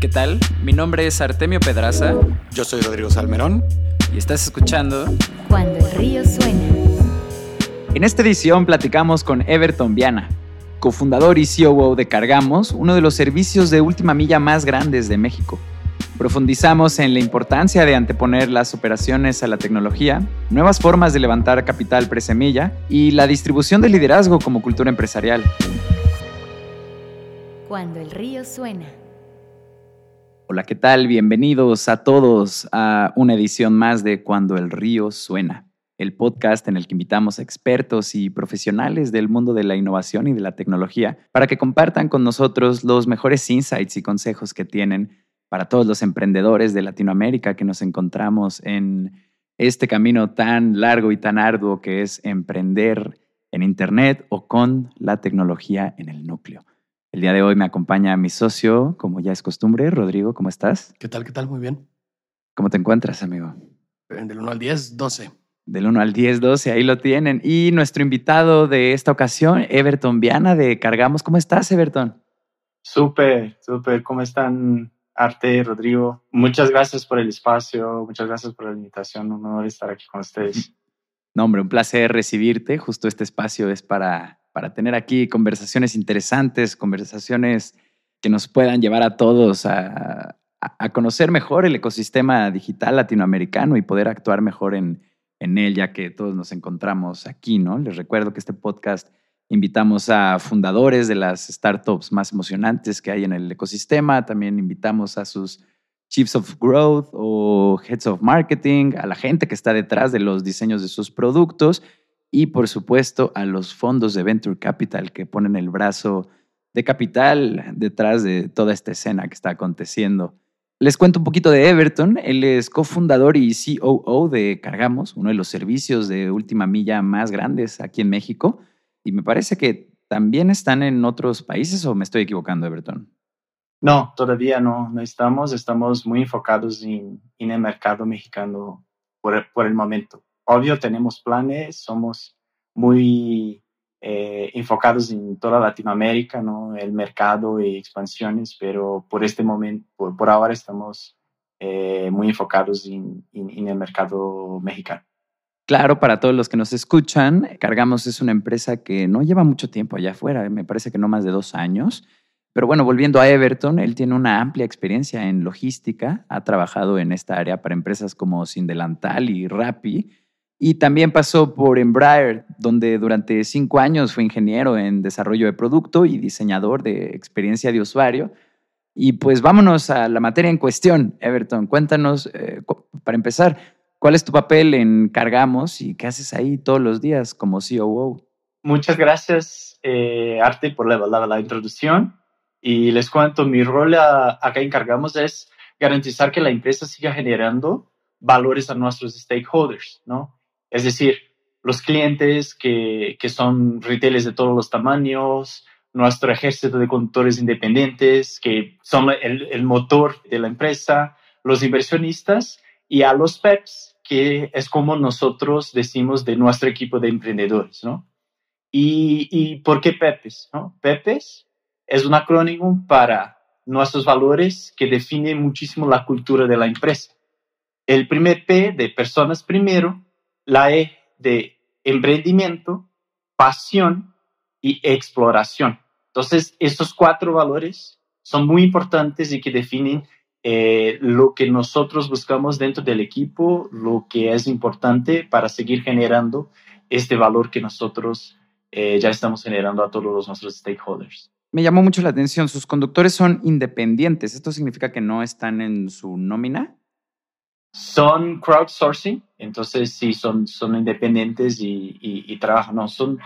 ¿Qué tal? Mi nombre es Artemio Pedraza. Yo soy Rodrigo Salmerón. Y estás escuchando Cuando el río suena. En esta edición platicamos con Everton Viana, cofundador y COO de Cargamos, uno de los servicios de última milla más grandes de México. Profundizamos en la importancia de anteponer las operaciones a la tecnología, nuevas formas de levantar capital presemilla y la distribución de liderazgo como cultura empresarial. Cuando el río suena. Hola, ¿qué tal? Bienvenidos a todos a una edición más de Cuando el río suena, el podcast en el que invitamos expertos y profesionales del mundo de la innovación y de la tecnología para que compartan con nosotros los mejores insights y consejos que tienen para todos los emprendedores de Latinoamérica que nos encontramos en este camino tan largo y tan arduo que es emprender en Internet o con la tecnología en el núcleo. El día de hoy me acompaña mi socio, como ya es costumbre. Rodrigo, ¿cómo estás? ¿Qué tal? ¿Qué tal? Muy bien. ¿Cómo te encuentras, amigo? Del 1 al 10, 12. Del 1 al 10, 12, ahí lo tienen. Y nuestro invitado de esta ocasión, Everton Viana de Cargamos. ¿Cómo estás, Everton? Súper, súper. ¿Cómo están, Arte, Rodrigo? Muchas gracias por el espacio, muchas gracias por la invitación. Un honor estar aquí con ustedes. No, hombre, un placer recibirte. Justo este espacio es para para tener aquí conversaciones interesantes, conversaciones que nos puedan llevar a todos a, conocer mejor el ecosistema digital latinoamericano y poder actuar mejor en, en él, ya que todos nos encontramos aquí, ¿no? Les recuerdo que este podcast invitamos a fundadores de las startups más emocionantes que hay en el ecosistema, también invitamos a sus Chiefs of Growth o Heads of Marketing, a la gente que está detrás de los diseños de sus productos y por supuesto a los fondos de Venture Capital que ponen el brazo de capital detrás de toda esta escena que está aconteciendo. Les cuento un poquito de Everton. Él es cofundador y COO de Cargamos, uno de los servicios de última milla más grandes aquí en México. Y me parece que también están en otros países o me estoy equivocando, Everton. No, todavía no, no estamos. Estamos muy enfocados en, el mercado mexicano por el momento obvio tenemos planes, somos muy eh, enfocados en toda Latinoamérica, ¿no? El mercado y expansiones, pero por este momento, por, ahora estamos eh, muy enfocados en, el mercado mexicano. Claro, para todos los que nos escuchan, Cargamos es una empresa que no lleva mucho tiempo allá afuera, me parece que no más de dos años. Pero bueno, volviendo a Everton, él tiene una amplia experiencia en logística, ha trabajado en esta área para empresas como Sindelantal y Rappi, y también pasó por Embraer, donde durante cinco años fue ingeniero en desarrollo de producto y diseñador de experiencia de usuario. Y pues vámonos a la materia en cuestión, Everton. Cuéntanos, eh, para empezar, ¿cuál es tu papel en Cargamos y qué haces ahí todos los días como COO? Muchas gracias, eh, Arte, por la, la, introducción. Y les cuento, mi rol acá en Cargamos es garantizar que la empresa siga generando valores a nuestros stakeholders, ¿no? Es decir, los clientes que, que son retailers de todos los tamaños, nuestro ejército de conductores independientes que son el, motor de la empresa, los inversionistas y a los PEPs, que es como nosotros decimos de nuestro equipo de emprendedores, ¿no? ¿Y, y por qué PEPs? ¿no? PEPs es un acrónimo para nuestros valores que definen muchísimo la cultura de la empresa. El primer P de personas primero la E de emprendimiento, pasión y exploración. Entonces, estos cuatro valores son muy importantes y que definen eh, lo que nosotros buscamos dentro del equipo, lo que es importante para seguir generando este valor que nosotros eh, ya estamos generando a todos nuestros stakeholders. Me llamó mucho la atención, sus conductores son independientes. ¿Esto significa que no están en su nómina? Son crowdsourcing, entonces sí, son, son independientes y, y, trabajan, no, son,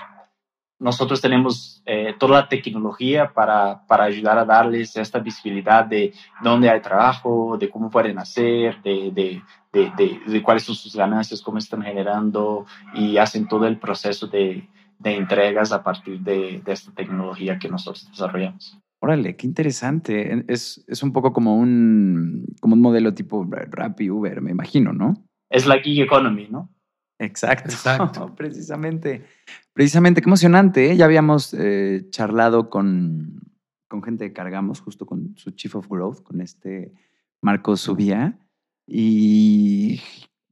nosotros tenemos eh, toda la tecnología para, para, ayudar a darles esta visibilidad de dónde hay trabajo, de cómo pueden hacer, de, de, de, de cuáles son sus ganancias, cómo están generando y hacen todo el proceso de, entregas a partir de, esta tecnología que nosotros desarrollamos. Órale, qué interesante. Es, es un poco como un, como un modelo tipo Rappi, Uber, me imagino, ¿no? Es la gig economy, ¿no? Exacto, Exacto. precisamente. Precisamente, qué emocionante. ¿eh? Ya habíamos eh, charlado con, con gente que cargamos, justo con su Chief of Growth, con este Marco Subía, y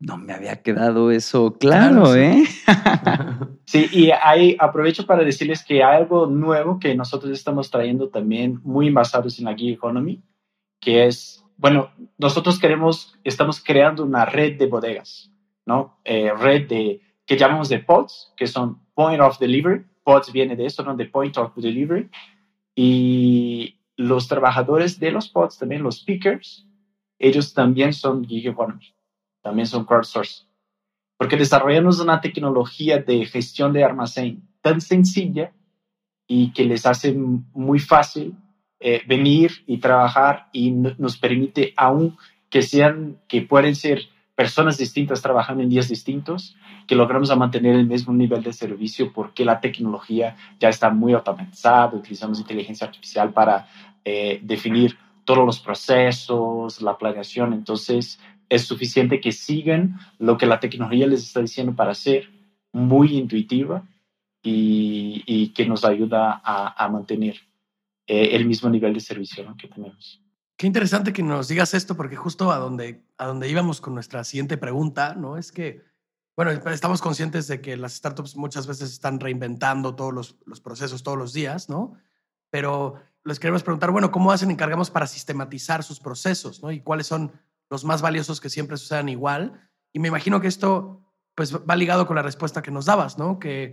no me había quedado eso claro. ¿eh? Sí, y ahí aprovecho para decirles que hay algo nuevo que nosotros estamos trayendo también muy basados en la Gig Economy, que es, bueno, nosotros queremos, estamos creando una red de bodegas, ¿no? Eh, red de, que llamamos de pods, que son Point of Delivery. Pods viene de eso, ¿no? De Point of Delivery. Y los trabajadores de los pods, también los pickers, ellos también son Gig Economy, también son crowdsourced porque desarrollamos una tecnología de gestión de almacén tan sencilla y que les hace muy fácil eh, venir y trabajar y no- nos permite aún que sean, que pueden ser personas distintas trabajando en días distintos, que logramos mantener el mismo nivel de servicio porque la tecnología ya está muy automatizada, utilizamos inteligencia artificial para eh, definir todos los procesos, la planeación, entonces es suficiente que sigan lo que la tecnología les está diciendo para hacer muy intuitiva y, y que nos ayuda a, a mantener eh, el mismo nivel de servicio que tenemos. Qué interesante que nos digas esto, porque justo a donde, a donde íbamos con nuestra siguiente pregunta, ¿no? Es que, bueno, estamos conscientes de que las startups muchas veces están reinventando todos los, los procesos todos los días, ¿no? Pero les queremos preguntar, bueno, ¿cómo hacen encargamos para sistematizar sus procesos, ¿no? Y cuáles son los más valiosos que siempre sucedan igual. Y me imagino que esto, pues, va ligado con la respuesta que nos dabas, ¿no? Que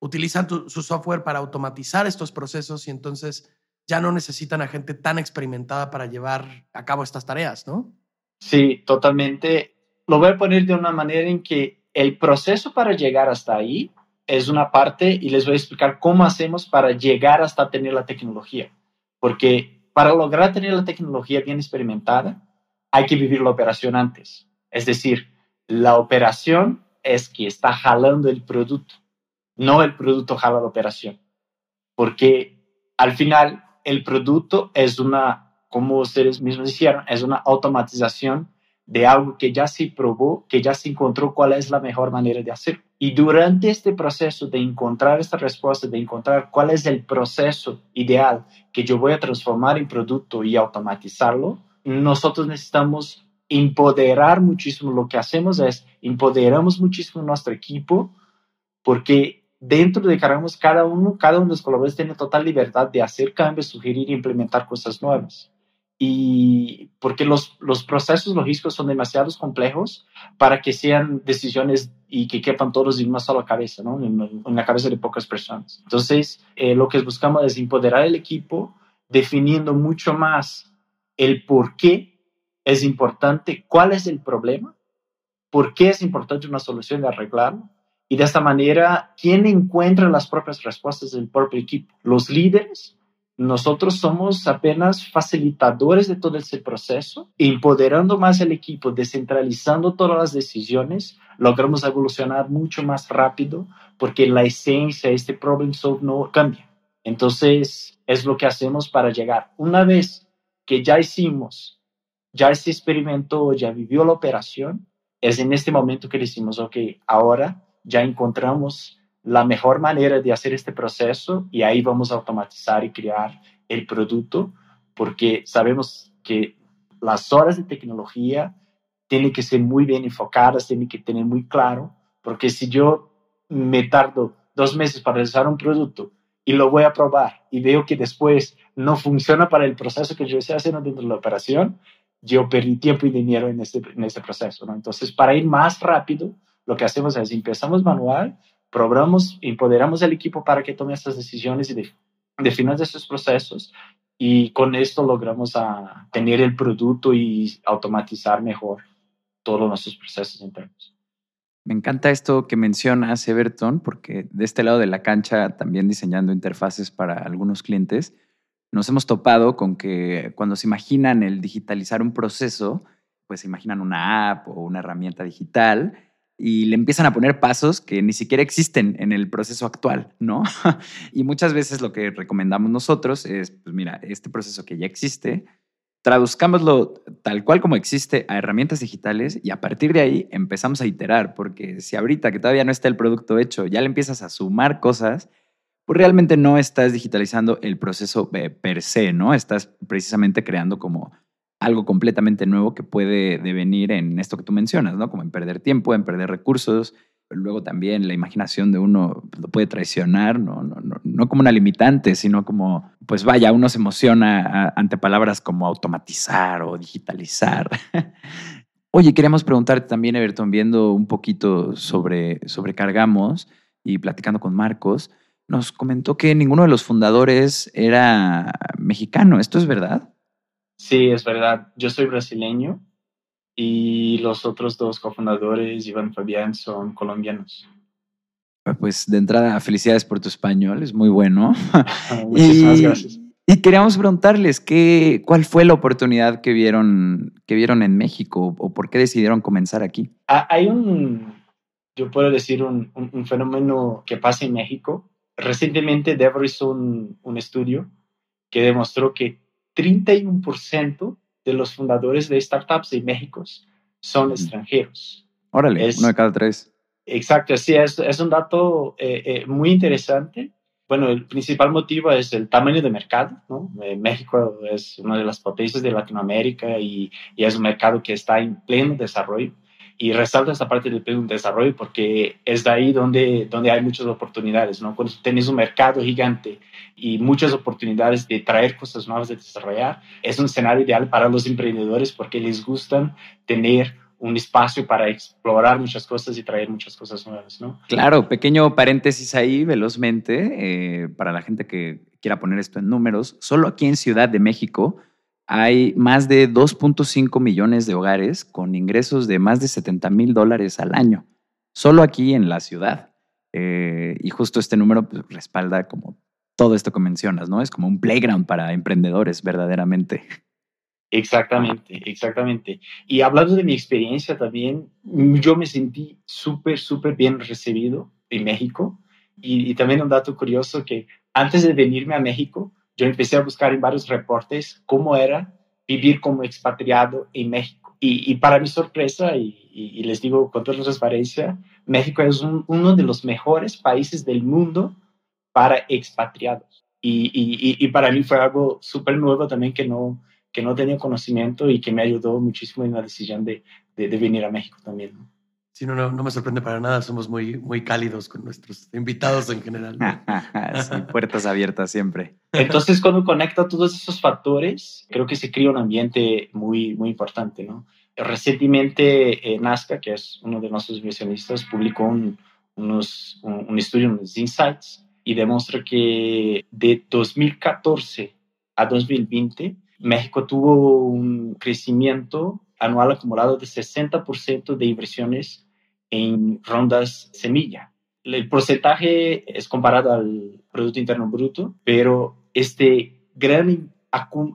utilizan su software para automatizar estos procesos y entonces ya no necesitan a gente tan experimentada para llevar a cabo estas tareas, ¿no? Sí, totalmente. Lo voy a poner de una manera en que el proceso para llegar hasta ahí es una parte y les voy a explicar cómo hacemos para llegar hasta tener la tecnología. Porque para lograr tener la tecnología bien experimentada, hay que vivir la operación antes. Es decir, la operación es que está jalando el producto, no el producto jala la operación. Porque al final el producto es una, como ustedes mismos dijeron, es una automatización de algo que ya se probó, que ya se encontró cuál es la mejor manera de hacer. Y durante este proceso de encontrar esta respuesta, de encontrar cuál es el proceso ideal que yo voy a transformar en producto y automatizarlo, nosotros necesitamos empoderar muchísimo. Lo que hacemos es empoderamos muchísimo nuestro equipo porque dentro de Cargamos cada uno, cada uno de los colaboradores tiene total libertad de hacer cambios, sugerir e implementar cosas nuevas. Y porque los, los procesos logísticos son demasiado complejos para que sean decisiones y que quepan todos en una sola cabeza, ¿no? en, en la cabeza de pocas personas. Entonces, eh, lo que buscamos es empoderar el equipo, definiendo mucho más el por qué es importante, cuál es el problema, por qué es importante una solución de arreglarlo y de esta manera, ¿quién encuentra las propias respuestas del propio equipo? Los líderes. Nosotros somos apenas facilitadores de todo ese proceso, empoderando más el equipo, descentralizando todas las decisiones, logramos evolucionar mucho más rápido porque la esencia, este problem solve no cambia. Entonces, es lo que hacemos para llegar. Una vez que ya hicimos, ya se experimentó, ya vivió la operación, es en este momento que decimos, ok, ahora ya encontramos la mejor manera de hacer este proceso y ahí vamos a automatizar y crear el producto porque sabemos que las horas de tecnología tienen que ser muy bien enfocadas, tienen que tener muy claro, porque si yo me tardo dos meses para realizar un producto y lo voy a probar y veo que después no funciona para el proceso que yo estoy haciendo dentro de la operación, yo perdí tiempo y dinero en este, en este proceso. Entonces, para ir más rápido, lo que hacemos es empezamos manual, probamos, empoderamos el equipo para que tome estas decisiones y de, definas estos procesos y con esto logramos a tener el producto y automatizar mejor todos nuestros procesos internos. Me encanta esto que mencionas, Everton, porque de este lado de la cancha, también diseñando interfaces para algunos clientes, nos hemos topado con que cuando se imaginan el digitalizar un proceso, pues se imaginan una app o una herramienta digital y le empiezan a poner pasos que ni siquiera existen en el proceso actual, ¿no? y muchas veces lo que recomendamos nosotros es, pues mira, este proceso que ya existe, traduzcámoslo tal cual como existe a herramientas digitales y a partir de ahí empezamos a iterar, porque si ahorita que todavía no está el producto hecho, ya le empiezas a sumar cosas, pues realmente no estás digitalizando el proceso eh, per se, ¿no? Estás precisamente creando como algo completamente nuevo que puede devenir en esto que tú mencionas, ¿no? Como en perder tiempo, en perder recursos. Luego también la imaginación de uno lo puede traicionar, no, no, no, no como una limitante, sino como, pues vaya, uno se emociona ante palabras como automatizar o digitalizar. Oye, queríamos preguntarte también, Everton, viendo un poquito sobre, sobre Cargamos y platicando con Marcos, nos comentó que ninguno de los fundadores era mexicano. ¿Esto es verdad? Sí, es verdad. Yo soy brasileño y los otros dos cofundadores, Iván y Fabián, son colombianos. Ah, pues de entrada, felicidades por tu español, es muy bueno. Muchísimas gracias. Y queríamos preguntarles qué, cuál fue la oportunidad que vieron, que vieron en México o por qué decidieron comenzar aquí. Ah, hay un, yo puedo decir, un, un, fenómeno que pasa en México. Recientemente Deborah hizo un, un estudio que demostró que 31% de los fundadores de startups en México son extranjeros. Órale, uno de cada tres. Exacto, sí, es, es un dato eh, eh, muy interesante. Bueno, el principal motivo es el tamaño de mercado. ¿no? Eh, México es una de las potencias de Latinoamérica y, y, es un mercado que está en pleno desarrollo. Y resalto esta parte del pleno desarrollo porque es de ahí donde, donde hay muchas oportunidades. ¿no? Cuando tienes un mercado gigante y muchas oportunidades de traer cosas nuevas, de desarrollar, es un escenario ideal para los emprendedores porque les gustan tener un espacio para explorar muchas cosas y traer muchas cosas nuevas, ¿no? Claro, pequeño paréntesis ahí, velozmente, eh, para la gente que quiera poner esto en números, solo aquí en Ciudad de México hay más de 2.5 millones de hogares con ingresos de más de 70 mil dólares al año, solo aquí en la ciudad. Eh, y justo este número pues, respalda como todo esto que mencionas, ¿no? Es como un playground para emprendedores, verdaderamente. Exactamente, exactamente. Y hablando de mi experiencia también, yo me sentí súper, súper bien recibido en México. Y, y, también un dato curioso que antes de venirme a México, yo empecé a buscar en varios reportes cómo era vivir como expatriado en México. Y, para mi sorpresa, y, les digo con toda transparencia, México es un, uno de los mejores países del mundo para expatriados. Y, para mí fue algo súper nuevo también que no, que no tenía conocimiento y que me ayudó muchísimo en la decisión de, de, de venir a México también. Sí, no, no, no, me sorprende para nada. Somos muy, muy cálidos con nuestros invitados en general. sí, puertas abiertas siempre. Entonces, cuando conecta todos esos factores, creo que se crea un ambiente muy, muy importante, ¿no? Recientemente, eh, Nazca, que es uno de nuestros inversionistas, publicó un, unos, un, un estudio, unos insights, y demuestra que de 2014 a 2020, México tuvo un crecimiento anual acumulado de 60% de inversiones en rondas semilla. El porcentaje es comparado al Producto Interno Bruto, pero este gran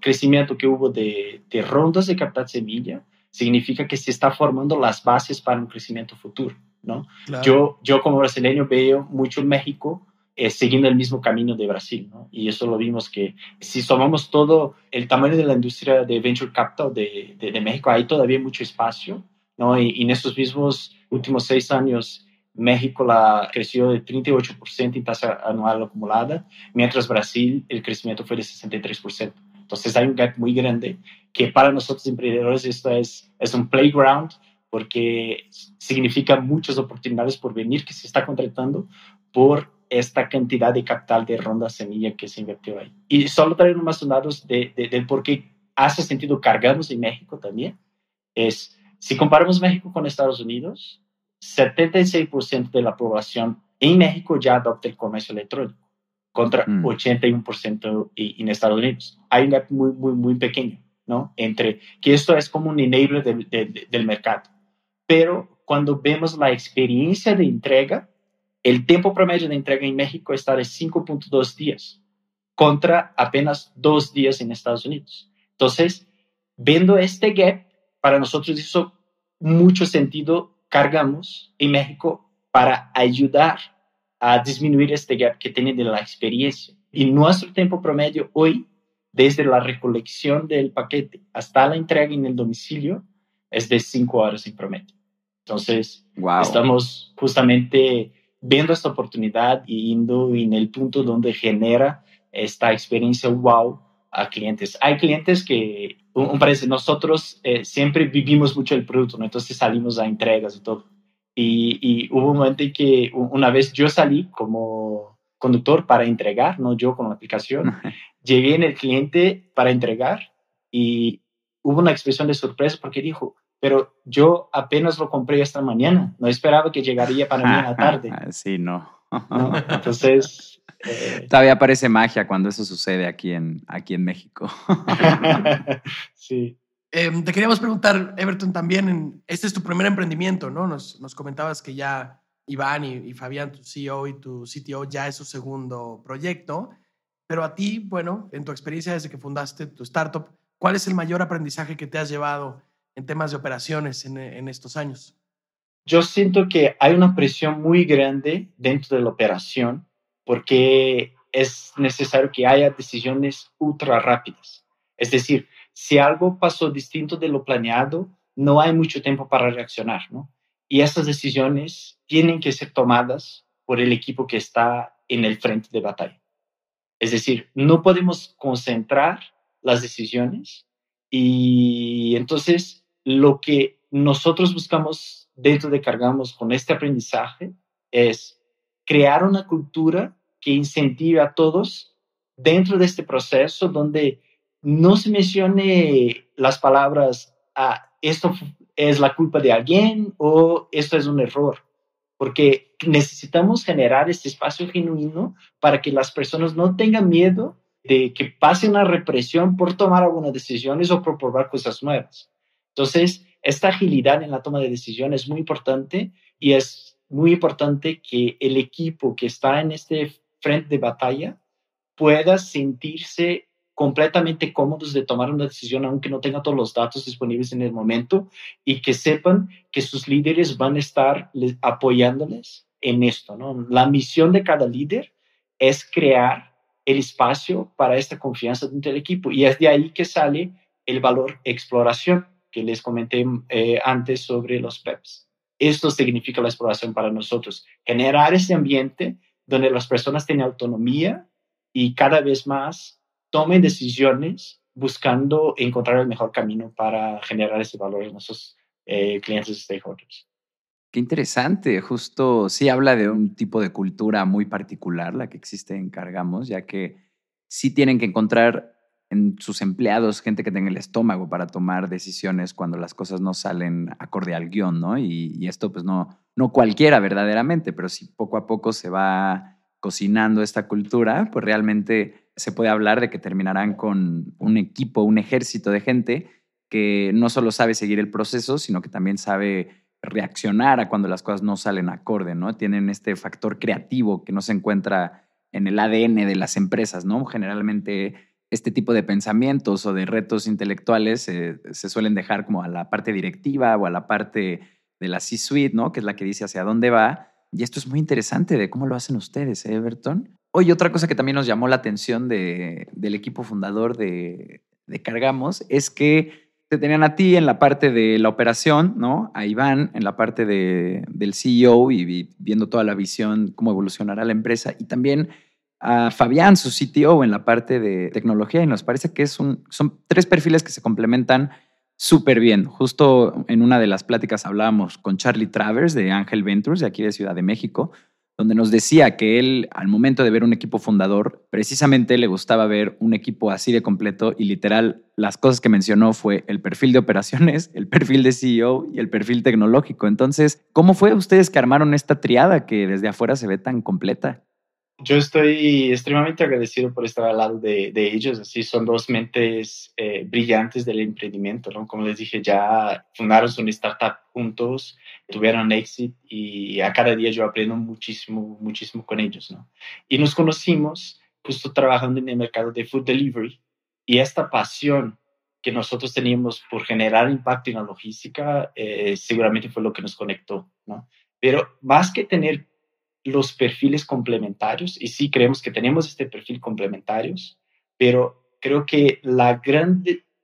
crecimiento que hubo de, de rondas de captar semilla significa que se está formando las bases para un crecimiento futuro. ¿no? Claro. Yo, yo como brasileño veo mucho México eh, siguiendo el mismo camino de Brasil, ¿no? Y eso lo vimos que si tomamos todo el tamaño de la industria de venture capital de, de, de México, hay todavía mucho espacio, ¿no? Y, y, en estos mismos últimos seis años, México la creció de 38% en tasa anual acumulada, mientras Brasil el crecimiento fue de 63%. Entonces hay un gap muy grande que para nosotros emprendedores esto es, es un playground porque significa muchas oportunidades por venir que se está contratando por esta cantidad de capital de ronda semilla que se invirtió ahí. Y solo traer unos datos de, de, de, por qué hace sentido cargarnos en México también. Es, si comparamos México con Estados Unidos, 76% de la población en México ya adopta el comercio electrónico, contra mm. 81% en Estados Unidos. Hay un gap muy, muy, muy pequeño, ¿no? Entre que esto es como un enabler de, de, del mercado. Pero cuando vemos la experiencia de entrega, el tiempo promedio de entrega en México está de 5.2 días contra apenas dos días en Estados Unidos. Entonces, viendo este gap, para nosotros hizo mucho sentido, cargamos en México para ayudar a disminuir este gap que tiene de la experiencia. Y nuestro tiempo promedio hoy, desde la recolección del paquete hasta la entrega en el domicilio, es de cinco horas en promedio. Entonces, wow. estamos justamente viendo esta oportunidad y yendo en el punto donde genera esta experiencia wow a clientes. Hay clientes que, un, parece, nosotros eh, siempre vivimos mucho el producto, ¿no? entonces salimos a entregas y todo. Y, y, hubo un momento en que una vez yo salí como conductor para entregar, no yo con la aplicación, llegué en el cliente para entregar y hubo una expresión de sorpresa porque dijo, pero yo apenas lo compré esta mañana, no esperaba que llegaría para mí en la tarde. Sí, no. ¿No? Entonces, eh, Todavía parece magia cuando eso sucede aquí en, aquí en México. sí. Em, te queríamos preguntar, Everton, también, este es tu primer emprendimiento, ¿no? Nos, nos comentabas que ya Iván y, Fabián, tu CEO y tu CTO, ya es su segundo proyecto, pero a ti, bueno, en tu experiencia desde que fundaste tu startup, ¿cuál es el mayor aprendizaje que te has llevado en temas de operaciones en, en estos años? Yo siento que hay una presión muy grande dentro de la operación porque es necesario que haya decisiones ultra rápidas. Es decir, si algo pasó distinto de lo planeado, no hay mucho tiempo para reaccionar, ¿no? Y esas decisiones tienen que ser tomadas por el equipo que está en el frente de batalla. Es decir, no podemos concentrar las decisiones y entonces lo que nosotros buscamos dentro de Cargamos con este aprendizaje es crear una cultura que incentive a todos dentro de este proceso donde no se mencione las palabras, ah, esto es la culpa de alguien o esto es un error, porque necesitamos generar este espacio genuino para que las personas no tengan miedo de que pase una represión por tomar algunas decisiones o por probar cosas nuevas. Entonces, esta agilidad en la toma de decisiones es muy importante y es muy importante que el equipo que está en este frente de batalla pueda sentirse completamente cómodos de tomar una decisión aunque no tenga todos los datos disponibles en el momento y que sepan que sus líderes van a estar apoyándoles en esto. La misión de cada líder es crear el espacio para esta confianza dentro del equipo y es de ahí que sale el valor exploración que les comenté eh, antes sobre los PEPs. Esto significa la exploración para nosotros, generar ese ambiente donde las personas tienen autonomía y cada vez más tomen decisiones buscando encontrar el mejor camino para generar ese valor en nuestros eh, clientes y stakeholders. Qué interesante, justo sí habla de un tipo de cultura muy particular, la que existe en Cargamos, ya que sí tienen que encontrar en sus empleados gente que tenga el estómago para tomar decisiones cuando las cosas no salen acorde al guion, ¿no? Y, esto pues no, no cualquiera verdaderamente, pero si poco a poco se va cocinando esta cultura, pues realmente se puede hablar de que terminarán con un equipo, un ejército de gente que no solo sabe seguir el proceso, sino que también sabe reaccionar a cuando las cosas no salen acorde, ¿no? Tienen este factor creativo que no se encuentra en el ADN de las empresas, ¿no? Generalmente este tipo de pensamientos o de retos intelectuales se suelen dejar como a la parte directiva o a la parte de la C-suite, ¿no? Que es la que dice hacia dónde va. Y esto es muy interesante de cómo lo hacen ustedes, ¿eh, Everton. Oye, otra cosa que también nos llamó la atención de, del equipo fundador de, de Cargamos es que te tenían a ti en la parte de la operación, ¿no? A Iván en la parte de, del CEO y viendo toda la visión, cómo evolucionará la empresa. Y también a Fabián, su CTO, en la parte de tecnología. Y nos parece que es un, son tres perfiles que se complementan súper bien. Justo en una de las pláticas hablábamos con Charlie Travers de Ángel Ventures, de aquí de Ciudad de México, donde nos decía que él, al momento de ver un equipo fundador, precisamente le gustaba ver un equipo así de completo y literal, las cosas que mencionó fue el perfil de operaciones, el perfil de CEO y el perfil tecnológico. Entonces, ¿cómo fue ustedes que armaron esta triada que desde afuera se ve tan completa? Yo estoy extremadamente agradecido por estar al lado de, de ellos. Así son dos mentes eh, brillantes del emprendimiento, ¿no? Como les dije, ya fundaron su startup juntos, tuvieron éxito y a cada día yo aprendo muchísimo, muchísimo con ellos, ¿no? Y nos conocimos justo trabajando en el mercado de food delivery y esta pasión que nosotros teníamos por generar impacto en la logística eh, seguramente fue lo que nos conectó, ¿no? Pero más que tener los perfiles complementarios y sí creemos que tenemos este perfil complementarios, pero creo que la gran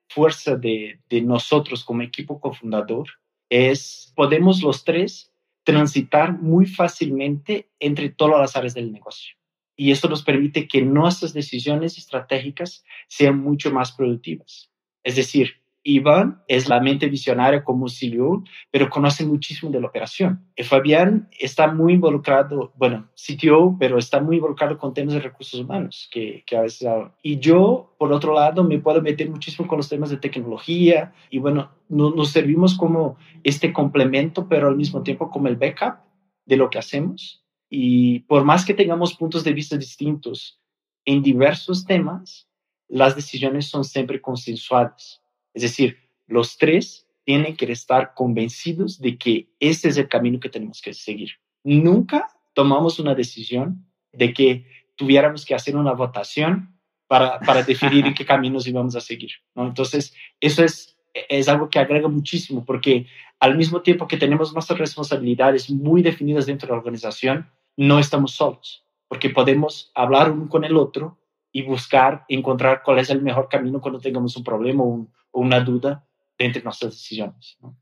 fuerza de, nosotros como equipo cofundador es podemos los tres transitar muy fácilmente entre todas las áreas del negocio. Y esto nos permite que nuestras decisiones estratégicas sean mucho más productivas. Es decir, Iván es la mente visionaria como CEO, pero conoce muchísimo de la operación. Y Fabián está muy involucrado, bueno, CTO, pero está muy involucrado con temas de recursos humanos, que, que a veces... Y yo, por otro lado, me puedo meter muchísimo con los temas de tecnología y bueno, nos servimos como este complemento, pero al mismo tiempo como el backup de lo que hacemos. Y por más que tengamos puntos de vista distintos en diversos temas, las decisiones son siempre consensuadas es decir, los tres tienen que estar convencidos de que este es el camino que tenemos que seguir. Nunca tomamos una decisión de que tuviéramos que hacer una votación para, para definir en qué caminos íbamos a seguir. ¿no? Entonces, eso es, es algo que agrega muchísimo porque al mismo tiempo que tenemos nuestras responsabilidades muy definidas dentro de la organización, no estamos solos, porque podemos hablar uno con el otro y buscar encontrar cuál es el mejor camino cuando tengamos un problema o, un, una duda entre nuestras decisiones. ¿no?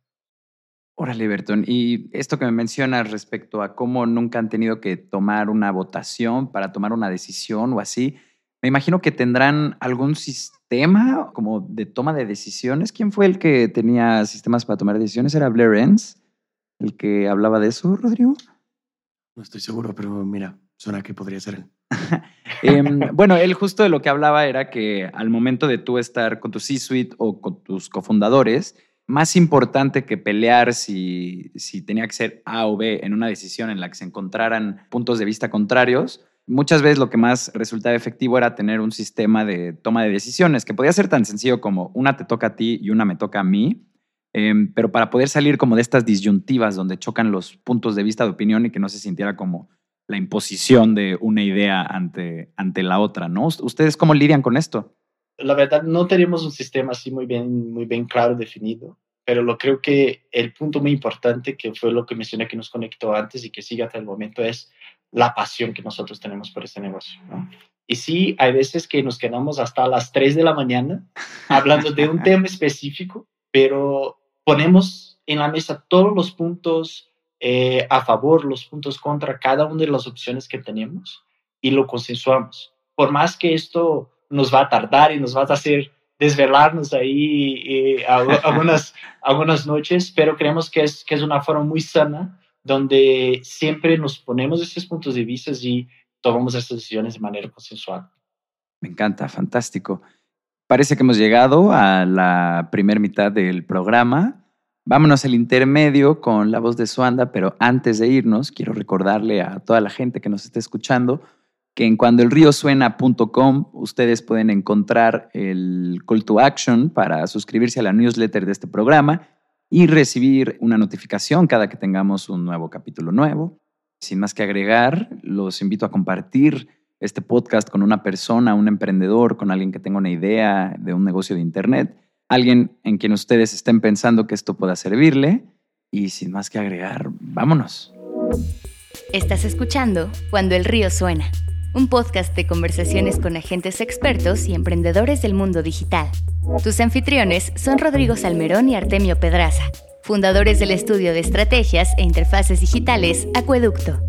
Órale, Bertón. Y esto que me mencionas respecto a cómo nunca han tenido que tomar una votación para tomar una decisión o así, me imagino que tendrán algún sistema como de toma de decisiones. ¿Quién fue el que tenía sistemas para tomar decisiones? ¿Era Blair Enns el que hablaba de eso, Rodrigo? No estoy seguro, pero mira, suena que podría ser él. Em, bueno, él justo de lo que hablaba era que al momento de tú estar con tu C-suite o con tus cofundadores, más importante que pelear si, si tenía que ser A o B en una decisión en la que se encontraran puntos de vista contrarios, muchas veces lo que más resultaba efectivo era tener un sistema de toma de decisiones, que podía ser tan sencillo como una te toca a ti y una me toca a mí, em, pero para poder salir como de estas disyuntivas donde chocan los puntos de vista de opinión y que no se sintiera como la imposición de una idea ante, ante la otra, ¿no? ¿Ustedes cómo lidian con esto? La verdad, no tenemos un sistema así muy bien, muy bien claro, definido, pero lo creo que el punto muy importante, que fue lo que mencioné que nos conectó antes y que sigue hasta el momento, es la pasión que nosotros tenemos por este negocio, ¿no? Y sí, hay veces que nos quedamos hasta las 3 de la mañana hablando de un tema específico, pero ponemos en la mesa todos los puntos, eh, a favor, los puntos contra cada una de las opciones que tenemos y lo consensuamos. Por más que esto nos va a tardar y nos va a hacer desvelarnos ahí eh, algunas, algunas noches, pero creemos que es, que es una forma muy sana donde siempre nos ponemos esos puntos de vista y tomamos estas decisiones de manera consensual. Me encanta, fantástico. Parece que hemos llegado a la primera mitad del programa. Vámonos al intermedio con la voz de Suanda, pero antes de irnos, quiero recordarle a toda la gente que nos está escuchando que en cuandoelriosuena.com ustedes pueden encontrar el call to action para suscribirse a la newsletter de este programa y recibir una notificación cada que tengamos un nuevo capítulo nuevo. Sin más que agregar, los invito a compartir este podcast con una persona, un emprendedor, con alguien que tenga una idea de un negocio de Internet alguien en quien ustedes estén pensando que esto pueda servirle. Y sin más que agregar, vámonos. Estás escuchando Cuando el río suena, un podcast de conversaciones con agentes expertos y emprendedores del mundo digital. Tus anfitriones son Rodrigo Salmerón y Artemio Pedraza, fundadores del estudio de estrategias e interfaces digitales Acueducto.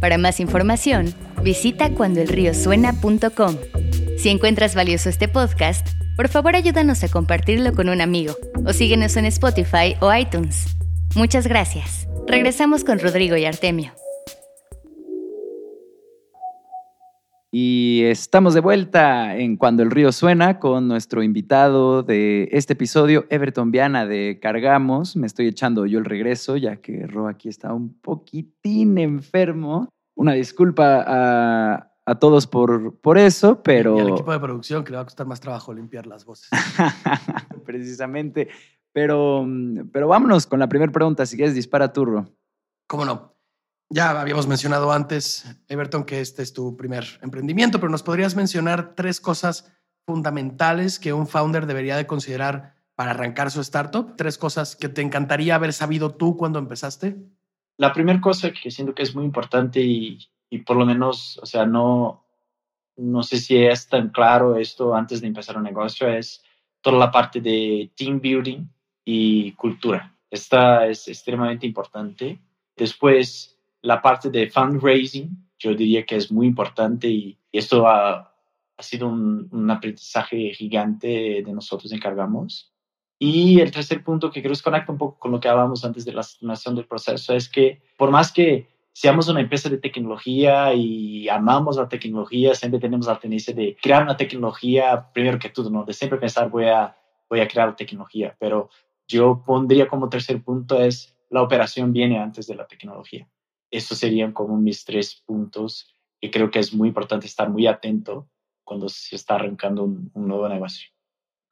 Para más información, visita cuandoelriosuena.com. Si encuentras valioso este podcast, por favor ayúdanos a compartirlo con un amigo o síguenos en Spotify o iTunes. Muchas gracias. Regresamos con Rodrigo y Artemio. Y estamos de vuelta en Cuando el río suena con nuestro invitado de este episodio, Everton Viana de Cargamos. Me estoy echando yo el regreso ya que Ro aquí está un poquitín enfermo. Una disculpa a, a todos por, por eso, pero... Y al equipo de producción que le va a costar más trabajo limpiar las voces. Precisamente. Pero, pero vámonos con la primera pregunta. Si quieres, dispara turro. ¿Cómo no? Ya habíamos mencionado antes, Everton, que este es tu primer emprendimiento, pero nos podrías mencionar tres cosas fundamentales que un founder debería de considerar para arrancar su startup. Tres cosas que te encantaría haber sabido tú cuando empezaste. La primera cosa que siento que es muy importante y, y por lo menos, o sea, no, no sé si es tan claro esto antes de empezar un negocio, es toda la parte de team building y cultura. Esta es extremadamente importante Después, la parte de fundraising, yo diría que es muy importante y esto ha, ha sido un, un, aprendizaje gigante de nosotros encargamos. Y el tercer punto que creo que conecta un poco con lo que hablábamos antes de la estimación del proceso es que por más que seamos una empresa de tecnología y amamos la tecnología, siempre tenemos la tendencia de crear una tecnología, primero que todo, ¿no? De siempre pensar voy a, voy a crear tecnología, pero yo pondría como tercer punto es la operación viene antes de la tecnología. Estos serían como mis tres puntos y creo que es muy importante estar muy atento cuando se está arrancando un, un nuevo negocio.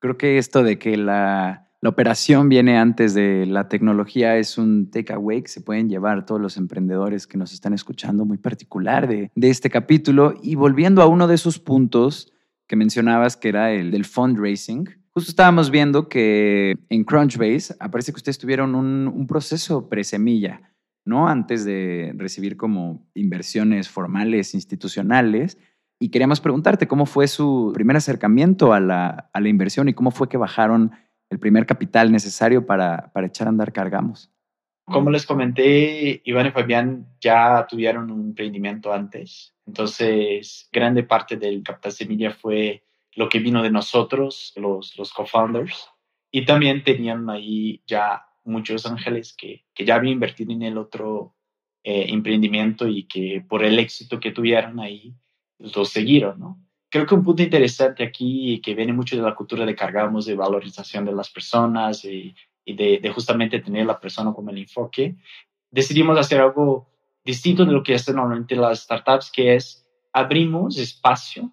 Creo que esto de que la, la operación viene antes de la tecnología, es un takeaway que se pueden llevar todos los emprendedores que nos están escuchando, muy particular de, este capítulo. Y volviendo a uno de esos puntos que mencionabas, que era el del fundraising, justo estábamos viendo que en Crunchbase aparece que ustedes tuvieron un, un proceso presemilla, ¿no? Antes de recibir como inversiones formales, institucionales. Y queríamos preguntarte cómo fue su primer acercamiento a la inversión y cómo fue que bajaron el primer capital necesario para, para echar a andar Cargamos? Como les comenté, Iván y Fabián ya tuvieron un emprendimiento antes, entonces grande parte del capital semilla fue lo que vino de nosotros, los, los co-founders, y también tenían ahí ya muchos ángeles que, que ya habían invertido en el otro eh, emprendimiento y que por el éxito que tuvieron ahí, lo siguieron, ¿no? Creo que un punto interesante aquí que viene mucho de la cultura de cargamos de valorización de las personas y, y de, de, justamente tener la persona como el enfoque, decidimos hacer algo distinto de lo que hacen normalmente las startups, que es abrimos espacio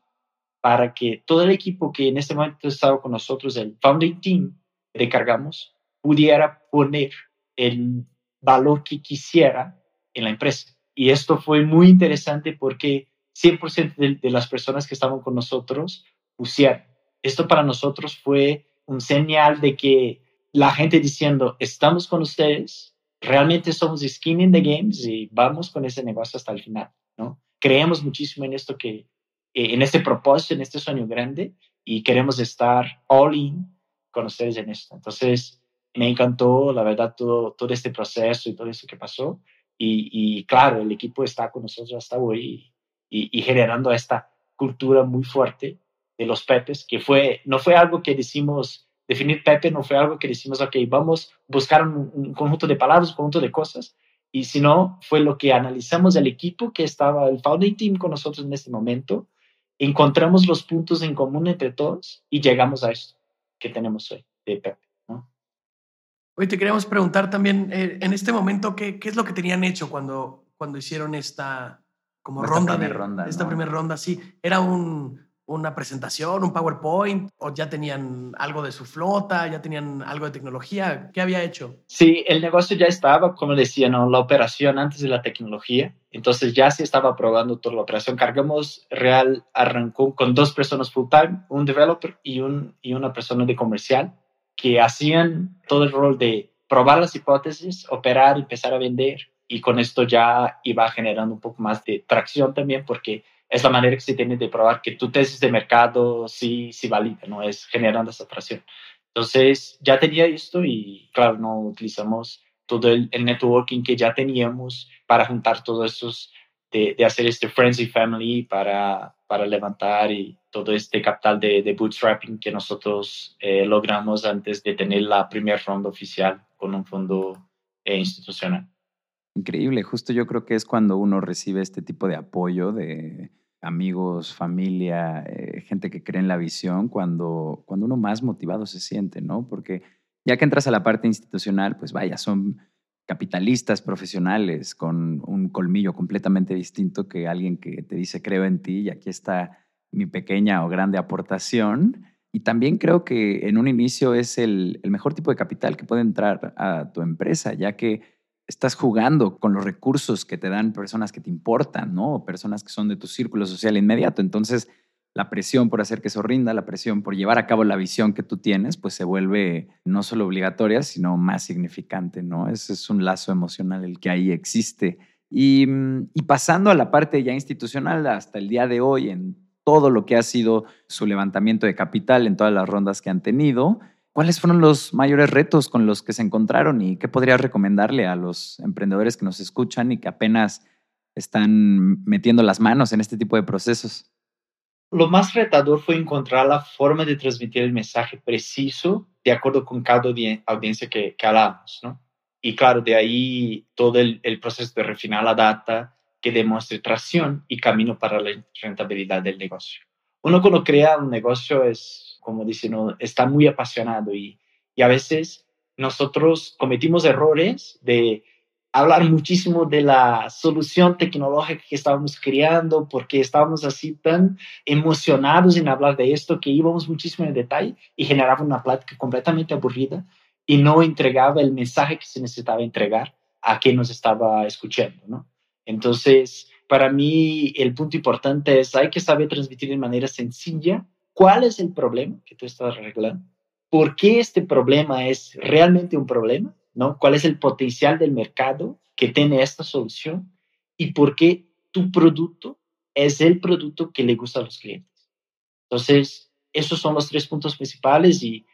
para que todo el equipo que en este momento estaba con nosotros, el founding team de Cargamos, pudiera poner el valor que quisiera en la empresa. Y esto fue muy interesante porque 100% de, las personas que estaban con nosotros pusieron. Esto para nosotros fue un señal de que la gente diciendo, estamos con ustedes, realmente somos skin in the games y vamos con ese negocio hasta el final, ¿no? Creemos muchísimo en esto que, en este propósito, en este sueño grande y queremos estar all in con ustedes en esto. Entonces, me encantó, la verdad, todo, todo este proceso y todo eso que pasó. Y claro, el equipo está con nosotros hasta hoy y, y, generando esta cultura muy fuerte de los Pepes, que fue, no fue algo que decimos, definir Pepe no fue algo que decimos, ok, vamos a buscar un, un conjunto de palabras, un conjunto de cosas, y sino fue lo que analizamos el equipo que estaba, el founding team con nosotros en este momento, encontramos los puntos en común entre todos y llegamos a esto que tenemos hoy de Pepe. Hoy te queríamos preguntar también, eh, en este momento, ¿qué, ¿qué, es lo que tenían hecho cuando, cuando hicieron esta, como esta ronda, primer de, ronda esta ¿no? primera ronda, sí. Era un, una presentación, un PowerPoint, o ya tenían algo de su flota, ya tenían algo de tecnología. ¿Qué había hecho? Sí, el negocio ya estaba, como decía, ¿no? la operación antes de la tecnología. Entonces ya se estaba probando toda la operación. Cargamos Real arrancó con dos personas full time, un developer y, un, y una persona de comercial, que hacían todo el rol de probar las hipótesis, operar, empezar a vender y con esto ya iba generando un poco más de tracción también porque es la manera que se tiene de probar que tu tesis de mercado sí, sí valida, ¿no? Es generando esa tracción. Entonces ya tenía esto y claro, no utilizamos todo el, el networking que ya teníamos para juntar todos estos, de, de, hacer este Friends y Family para, para levantar y todo este capital de, de bootstrapping que nosotros eh, logramos antes de tener la primera ronda oficial con un fondo eh, institucional. Increíble, justo yo creo que es cuando uno recibe este tipo de apoyo de amigos, familia, eh, gente que cree en la visión, cuando, cuando uno más motivado se siente, ¿no? Porque ya que entras a la parte institucional, pues vaya, son capitalistas profesionales con un colmillo completamente distinto que alguien que te dice creo en ti y aquí está mi pequeña o grande aportación. Y también creo que en un inicio es el, el mejor tipo de capital que puede entrar a tu empresa, ya que estás jugando con los recursos que te dan personas que te importan, ¿no? Personas que son de tu círculo social inmediato. Entonces, la presión por hacer que eso rinda, la presión por llevar a cabo la visión que tú tienes, pues se vuelve no solo obligatoria, sino más significante, ¿no? Ese es un lazo emocional el que ahí existe. Y, y pasando a la parte ya institucional, hasta el día de hoy, en todo lo que ha sido su levantamiento de capital, en todas las rondas que han tenido, ¿Cuáles fueron los mayores retos con los que se encontraron y qué podrías recomendarle a los emprendedores que nos escuchan y que apenas están metiendo las manos en este tipo de procesos? Lo más retador fue encontrar la forma de transmitir el mensaje preciso de acuerdo con cada audiencia que, que hablamos, ¿no? Y claro, de ahí todo el, el, proceso de refinar la data que demuestre tracción y camino para la rentabilidad del negocio. Uno cuando crea un negocio es, como dicen, está muy apasionado y, y a veces nosotros cometimos errores de hablar muchísimo de la solución tecnológica que estábamos creando, porque estábamos así tan emocionados en hablar de esto que íbamos muchísimo en detalle y generaba una plática completamente aburrida y no entregaba el mensaje que se necesitaba entregar a quien nos estaba escuchando, ¿no? Entonces, para mí el punto importante es hay que saber transmitir de manera sencilla cuál es el problema que tú estás arreglando, por qué este problema es realmente un problema ¿no? ¿Cuál es el potencial del mercado que tiene esta solución y por qué tu producto es el producto que le gusta a los clientes? Entonces, esos son los tres puntos principales y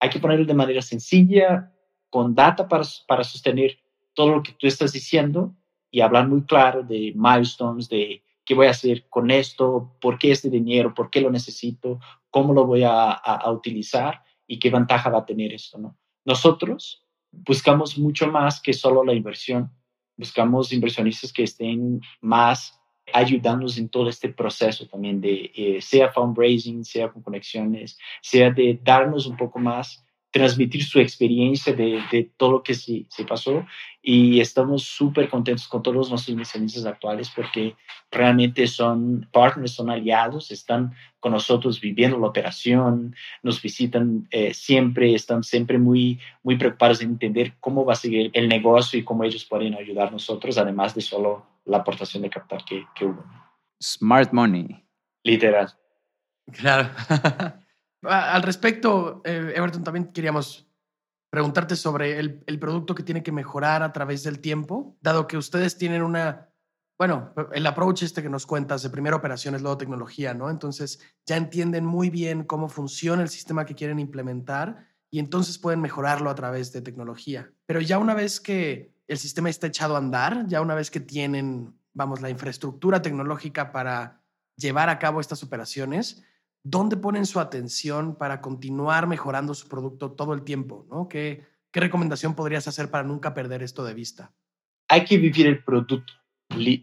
hay que ponerlo de manera sencilla, con data para, para sostener todo lo que tú estás diciendo y hablar muy claro de milestones, de qué voy a hacer con esto, por qué este dinero, por qué lo necesito, cómo lo voy a, utilizar y qué ventaja va a tener esto, ¿no? Nosotros buscamos mucho más que solo la inversión. Buscamos inversionistas que estén más ayudándonos en todo este proceso también de eh, sea fundraising, sea con conexiones, sea de darnos un poco más transmitir su experiencia de, de todo lo que se, se, pasó y estamos súper contentos con todos nuestros inversionistas actuales porque realmente son partners, son aliados, están con nosotros viviendo la operación, nos visitan eh, siempre, están siempre muy, muy preocupados en entender cómo va a seguir el negocio y cómo ellos pueden ayudar a nosotros, además de solo la aportación de capital que, que hubo. Smart money. Literal. Claro. Al respecto, eh, Everton, también queríamos preguntarte sobre el, el, producto que tiene que mejorar a través del tiempo, dado que ustedes tienen una, bueno, el approach este que nos cuentas de primera operaciones, luego tecnología, ¿no? Entonces ya entienden muy bien cómo funciona el sistema que quieren implementar y entonces pueden mejorarlo a través de tecnología. Pero ya una vez que el sistema está echado a andar, ya una vez que tienen, vamos, la infraestructura tecnológica para llevar a cabo estas operaciones, ¿dónde ponen su atención para continuar mejorando su producto todo el tiempo? ¿no? ¿Qué, ¿Qué recomendación podrías hacer para nunca perder esto de vista? Hay que vivir el producto,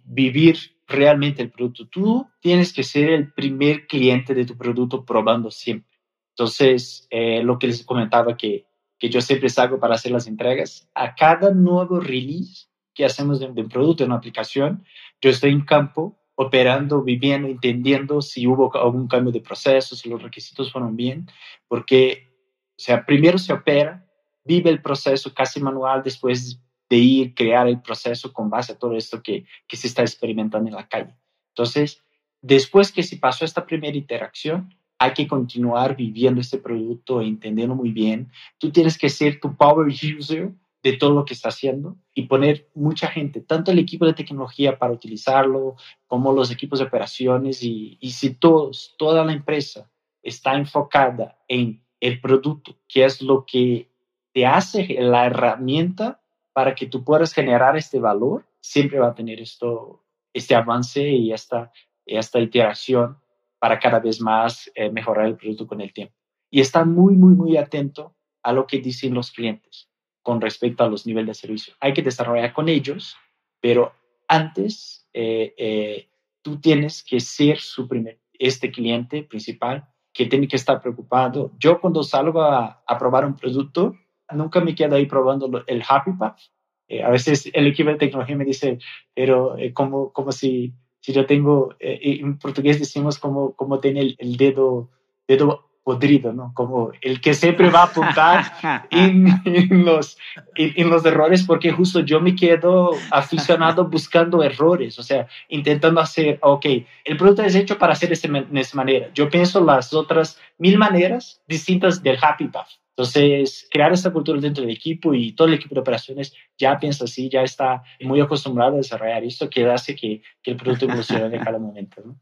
vivir realmente el producto. Tú tienes que ser el primer cliente de tu producto probando siempre. Entonces, eh, lo que les comentaba que, que yo siempre salgo para hacer las entregas, a cada nuevo release que hacemos de un producto, de una aplicación, yo estoy en campo operando, viviendo, entendiendo si hubo algún cambio de proceso, si los requisitos fueron bien, porque, o sea, primero se opera, vive el proceso casi manual, después de ir, crear el proceso con base a todo esto que, que se está experimentando en la calle. Entonces, después que se pasó esta primera interacción, hay que continuar viviendo este producto, entendiendo muy bien. Tú tienes que ser tu power user de todo lo que está haciendo y poner mucha gente, tanto el equipo de tecnología para utilizarlo, como los equipos de operaciones y, si todos, toda la empresa está enfocada en el producto, que es lo que te hace la herramienta para que tú puedas generar este valor, siempre va a tener esto, este avance y esta, esta iteración para cada vez más eh, mejorar el producto con el tiempo. Y está muy, muy, muy atento a lo que dicen los clientes con respecto a los niveles de servicio. Hay que desarrollar con ellos, pero antes eh, eh, tú tienes que ser su primer, este cliente principal que tiene que estar preocupado. Yo cuando salgo a, a probar un producto, nunca me quedo ahí probando el Happy Path. Eh, a veces el equipo de tecnología me dice, pero eh, como, como si, si yo tengo, eh, en portugués decimos como, como tiene el, el dedo, dedo podrido, ¿no? Como el que siempre va a apuntar en, en, los, en, en, los errores, porque justo yo me quedo aficionado buscando errores, o sea, intentando hacer, ok, el producto es hecho para hacer de esta manera. Yo pienso las otras mil maneras distintas del Happy Path. Entonces, crear esta cultura dentro del equipo y todo el equipo de operaciones ya piensa así, ya está muy acostumbrado a desarrollar esto, que hace que, que el producto evolucione en cada momento, ¿no?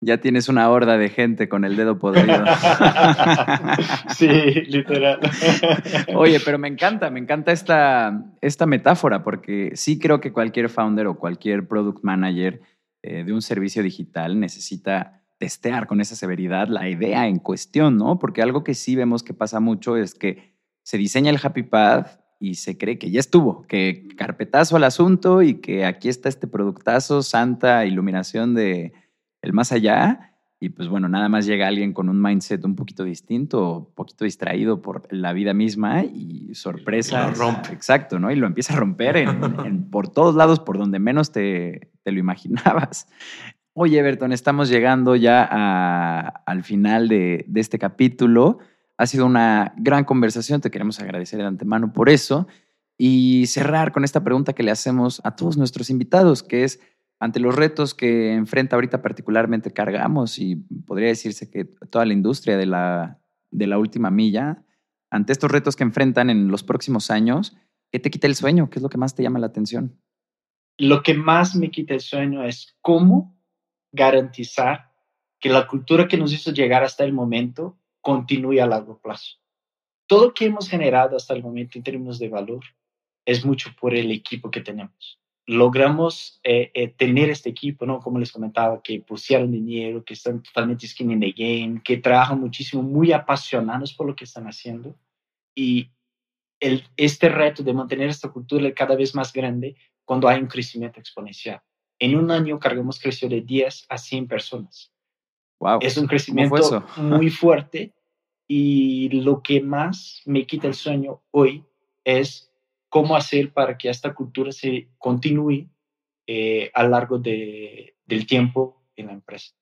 Ya tienes una horda de gente con el dedo podrido. sí, literal. Oye, pero me encanta, me encanta esta, esta metáfora, porque sí creo que cualquier founder o cualquier product manager eh, de un servicio digital necesita testear con esa severidad la idea en cuestión, ¿no? Porque algo que sí vemos que pasa mucho es que se diseña el Happy Path y se cree que ya estuvo, que carpetazo al asunto y que aquí está este productazo, santa iluminación de el más allá. Y pues bueno, nada más llega alguien con un mindset un poquito distinto, un poquito distraído por la vida misma y sorpresa. lo rompe. Exacto, ¿no? Y lo empieza a romper en, por todos lados, por donde menos te, te lo imaginabas. Oye, Everton, estamos llegando ya al final de, de este capítulo. Ha sido una gran conversación, te queremos agradecer de antemano por eso y cerrar con esta pregunta que le hacemos a todos nuestros invitados, que es, ante los retos que enfrenta ahorita particularmente cargamos y podría decirse que toda la industria de la, de la última milla, ante estos retos que enfrentan en los próximos años, ¿qué te quita el sueño? ¿Qué es lo que más te llama la atención? Lo que más me quita el sueño es cómo garantizar que la cultura que nos hizo llegar hasta el momento continúe a largo plazo. Todo lo que hemos generado hasta el momento en términos de valor es mucho por el equipo que tenemos logramos eh, eh, tener este equipo, ¿no? Como les comentaba, que pusieron dinero, que están totalmente skin in the game, que trabajan muchísimo, muy apasionados por lo que están haciendo. Y el, este reto de mantener esta cultura cada vez más grande cuando hay un crecimiento exponencial. En un año cargamos creció de 10 a 100 personas. Wow. Es un crecimiento muy fuerte y lo que más me quita el sueño hoy es cómo hacer para que esta cultura se continúe eh, a lo largo de, del tiempo en la empresa.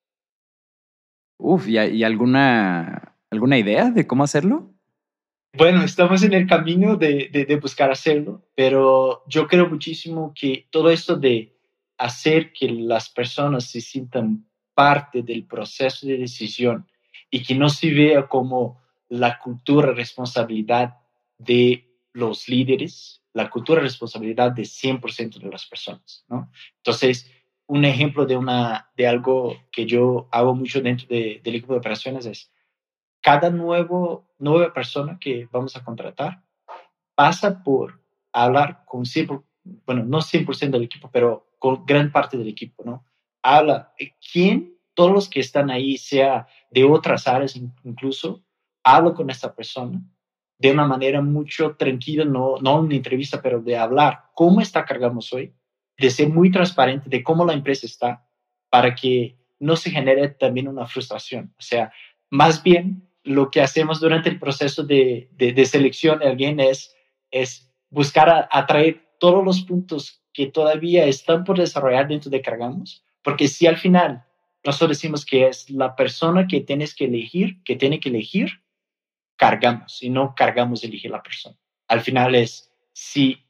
Uf, ¿y, alguna, alguna idea de cómo hacerlo? Bueno, estamos en el camino de, de, buscar hacerlo, pero yo creo muchísimo que todo esto de hacer que las personas se sientan parte del proceso de decisión y que no se vea como la cultura responsabilidad de los líderes, la cultura de responsabilidad de 100% de las personas, ¿no? Entonces, un ejemplo de, una, de algo que yo hago mucho dentro del equipo de operaciones es, cada nuevo, nueva persona que vamos a contratar pasa por hablar con 100%, bueno, no 100% del equipo, pero con gran parte del equipo, ¿no? Habla, ¿quién? Todos los que están ahí, sea de otras áreas incluso, hablo con esta persona de una manera mucho tranquila, no, no una entrevista, pero de hablar cómo está cargamos hoy, de ser muy transparente de cómo la empresa está, para que no se genere también una frustración. O sea, más bien lo que hacemos durante el proceso de, de, selección de alguien es, es buscar atraer todos los puntos que todavía están por desarrollar dentro de Cargamos, porque si al final nosotros decimos que es la persona que tienes que elegir, que tiene que elegir, cargamos y no cargamos elegir la persona. Al final es, si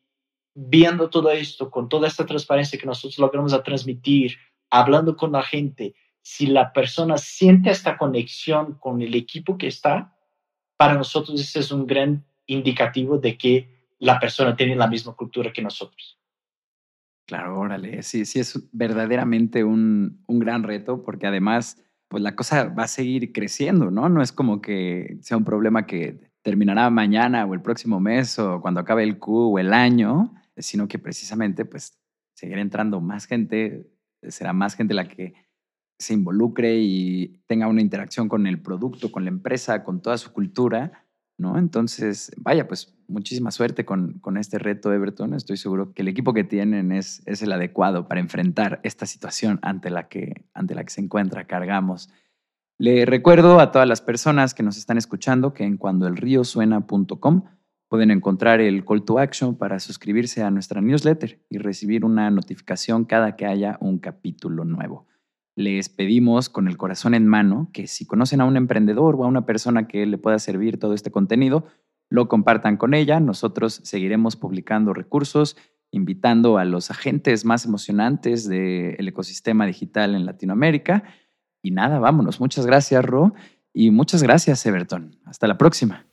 viendo todo esto, con toda esta transparencia que nosotros logramos a transmitir, hablando con la gente, si la persona siente esta conexión con el equipo que está, para nosotros ese es un gran indicativo de que la persona tiene la misma cultura que nosotros. Claro, órale, sí, sí es verdaderamente un, un gran reto porque además pues la cosa va a seguir creciendo, ¿no? No es como que sea un problema que terminará mañana o el próximo mes o cuando acabe el Q o el año, sino que precisamente pues seguirá entrando más gente, será más gente la que se involucre y tenga una interacción con el producto, con la empresa, con toda su cultura ¿no? Entonces, vaya, pues muchísima suerte con, con, este reto, Everton. Estoy seguro que el equipo que tienen es, es el adecuado para enfrentar esta situación ante la, que, ante la que se encuentra, cargamos. Le recuerdo a todas las personas que nos están escuchando que en cuandoelriosuena.com pueden encontrar el call to action para suscribirse a nuestra newsletter y recibir una notificación cada que haya un capítulo nuevo les pedimos con el corazón en mano que si conocen a un emprendedor o a una persona que le pueda servir todo este contenido, lo compartan con ella. Nosotros seguiremos publicando recursos, invitando a los agentes más emocionantes del ecosistema digital en Latinoamérica. Y nada, vámonos. Muchas gracias, Ro. Y muchas gracias, Everton. Hasta la próxima.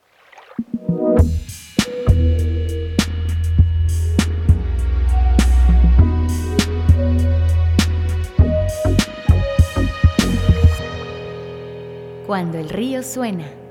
Cuando el río suena.